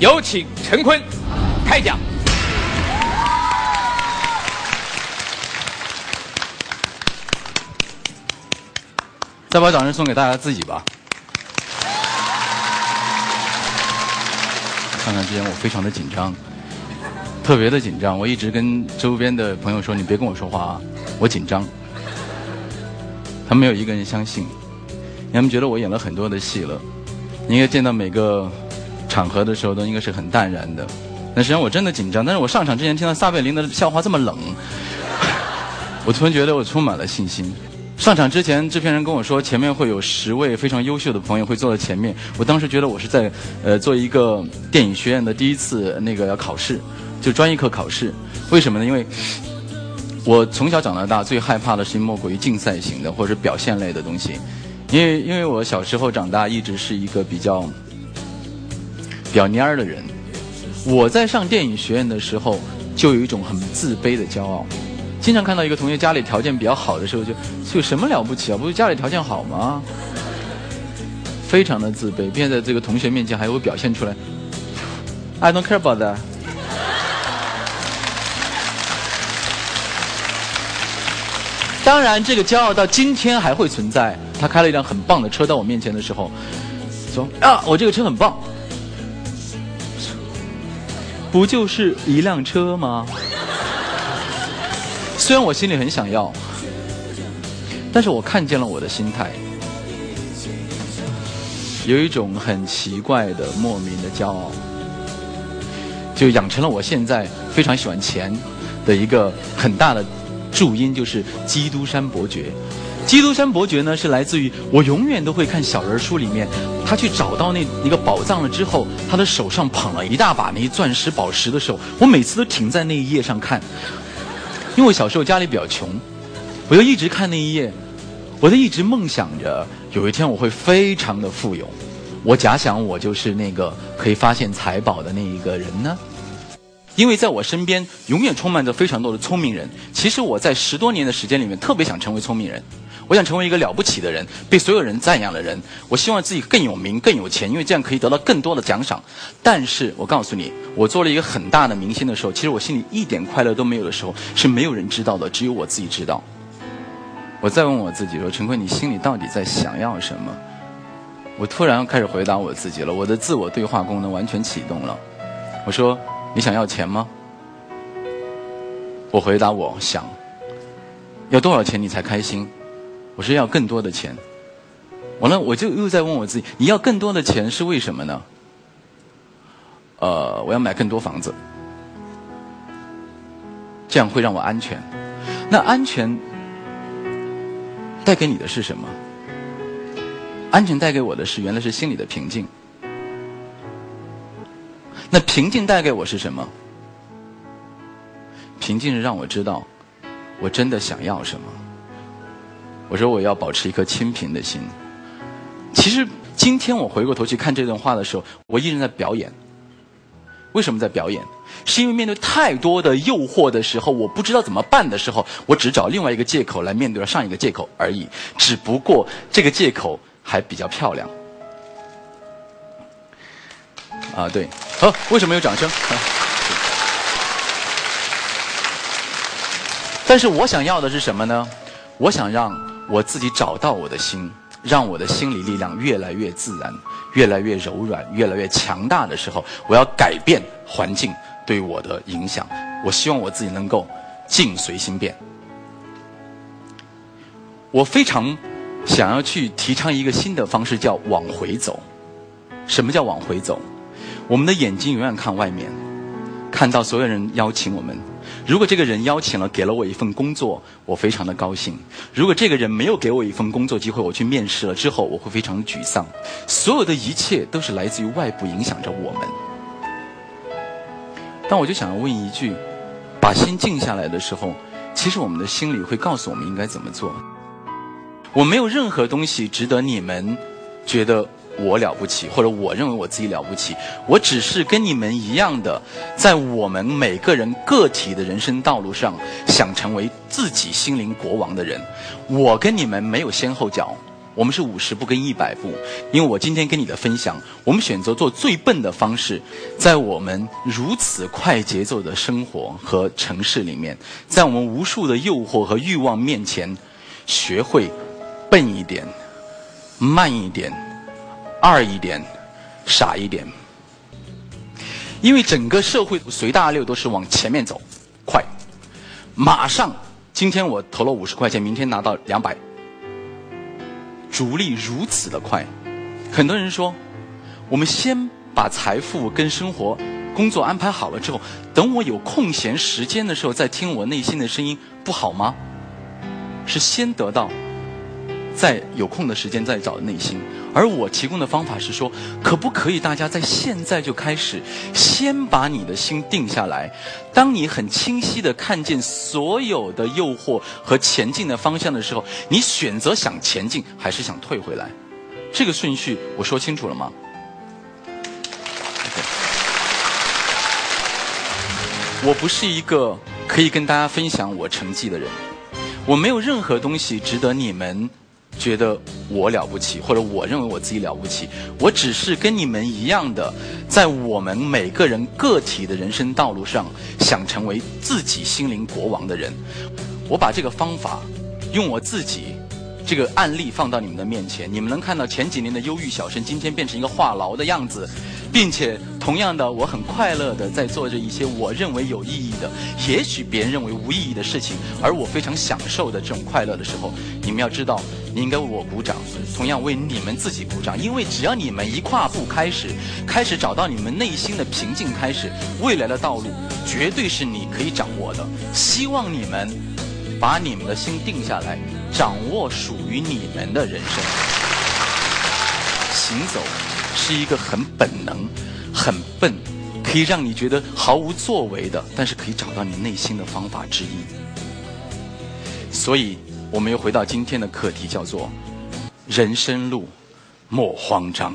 有请陈坤开讲。再把掌声送给大家自己吧。上场之前我非常的紧张，特别的紧张。我一直跟周边的朋友说：“你别跟我说话啊，我紧张。”他没有一个人相信，他们觉得我演了很多的戏了。你应该见到每个场合的时候都应该是很淡然的。那实际上我真的紧张，但是我上场之前听到撒贝宁的笑话这么冷，我突然觉得我充满了信心。上场之前，制片人跟我说前面会有十位非常优秀的朋友会坐在前面。我当时觉得我是在呃做一个电影学院的第一次那个要考试，就专业课考试。为什么呢？因为我从小长到大最害怕的是莫过于竞赛型的或者表现类的东西。因为因为我小时候长大一直是一个比较比较蔫儿的人。我在上电影学院的时候就有一种很自卑的骄傲。经常看到一个同学家里条件比较好的时候，就有什么了不起啊？不是家里条件好吗？非常的自卑，并且在这个同学面前还会表现出来。I don't care about that。当然，这个骄傲到今天还会存在。他开了一辆很棒的车到我面前的时候，说：“啊，我这个车很棒，不就是一辆车吗？”虽然我心里很想要，但是我看见了我的心态，有一种很奇怪的莫名的骄傲，就养成了我现在非常喜欢钱的一个很大的注音，就是《基督山伯爵》。《基督山伯爵》呢，是来自于我永远都会看小人书里面，他去找到那一个宝藏了之后，他的手上捧了一大把那钻石宝石的时候，我每次都停在那一页上看。因为我小时候家里比较穷，我就一直看那一页，我就一直梦想着有一天我会非常的富有。我假想我就是那个可以发现财宝的那一个人呢。因为在我身边永远充满着非常多的聪明人。其实我在十多年的时间里面特别想成为聪明人。我想成为一个了不起的人，被所有人赞扬的人。我希望自己更有名、更有钱，因为这样可以得到更多的奖赏。但是我告诉你，我做了一个很大的明星的时候，其实我心里一点快乐都没有的时候，是没有人知道的，只有我自己知道。我再问我自己说：“陈坤，你心里到底在想要什么？”我突然开始回答我自己了，我的自我对话功能完全启动了。我说：“你想要钱吗？”我回答：“我想要多少钱你才开心？”我是要更多的钱，完了我就又在问我自己：你要更多的钱是为什么呢？呃，我要买更多房子，这样会让我安全。那安全带给你的是什么？安全带给我的是原来是心里的平静。那平静带给我是什么？平静是让我知道我真的想要什么。我说我要保持一颗清贫的心。其实今天我回过头去看这段话的时候，我依然在表演。为什么在表演？是因为面对太多的诱惑的时候，我不知道怎么办的时候，我只找另外一个借口来面对了上一个借口而已。只不过这个借口还比较漂亮。啊，对，好，为什么有掌声？但是我想要的是什么呢？我想让。我自己找到我的心，让我的心理力量越来越自然，越来越柔软，越来越强大的时候，我要改变环境对我的影响。我希望我自己能够境随心变。我非常想要去提倡一个新的方式，叫往回走。什么叫往回走？我们的眼睛永远看外面，看到所有人邀请我们。如果这个人邀请了，给了我一份工作，我非常的高兴；如果这个人没有给我一份工作机会，我去面试了之后，我会非常沮丧。所有的一切都是来自于外部影响着我们。但我就想要问一句：把心静下来的时候，其实我们的心里会告诉我们应该怎么做。我没有任何东西值得你们觉得。我了不起，或者我认为我自己了不起，我只是跟你们一样的，在我们每个人个体的人生道路上，想成为自己心灵国王的人。我跟你们没有先后脚，我们是五十步跟一百步，因为我今天跟你的分享，我们选择做最笨的方式，在我们如此快节奏的生活和城市里面，在我们无数的诱惑和欲望面前，学会笨一点、慢一点、二一点、傻一点，因为整个社会随大流都是往前面走，快，马上，今天我投了五十块钱，明天拿到两百。逐利如此的快，很多人说，我们先把财富跟生活、工作安排好了之后，等我有空闲时间的时候再听我内心的声音，不好吗？是先得到。在有空的时间再找内心，而我提供的方法是说，可不可以大家在现在就开始，先把你的心定下来。当你很清晰的看见所有的诱惑和前进的方向的时候，你选择想前进还是想退回来？这个顺序我说清楚了吗？我不是一个可以跟大家分享我成绩的人，我没有任何东西值得你们。觉得我了不起，或者我认为我自己了不起，我只是跟你们一样的，在我们每个人个体的人生道路上，想成为自己心灵国王的人。我把这个方法，用我自己这个案例放到你们的面前，你们能看到前几年的忧郁小生，今天变成一个话痨的样子。并且，同样的，我很快乐的在做着一些我认为有意义的，也许别人认为无意义的事情，而我非常享受的这种快乐的时候，你们要知道，你应该为我鼓掌，同样为你们自己鼓掌，因为只要你们一跨步开始，开始找到你们内心的平静，开始未来的道路绝对是你可以掌握的。希望你们把你们的心定下来，掌握属于你们的人生，行走。是一个很本能、很笨，可以让你觉得毫无作为的，但是可以找到你内心的方法之一。所以，我们又回到今天的课题，叫做“人生路莫慌张”。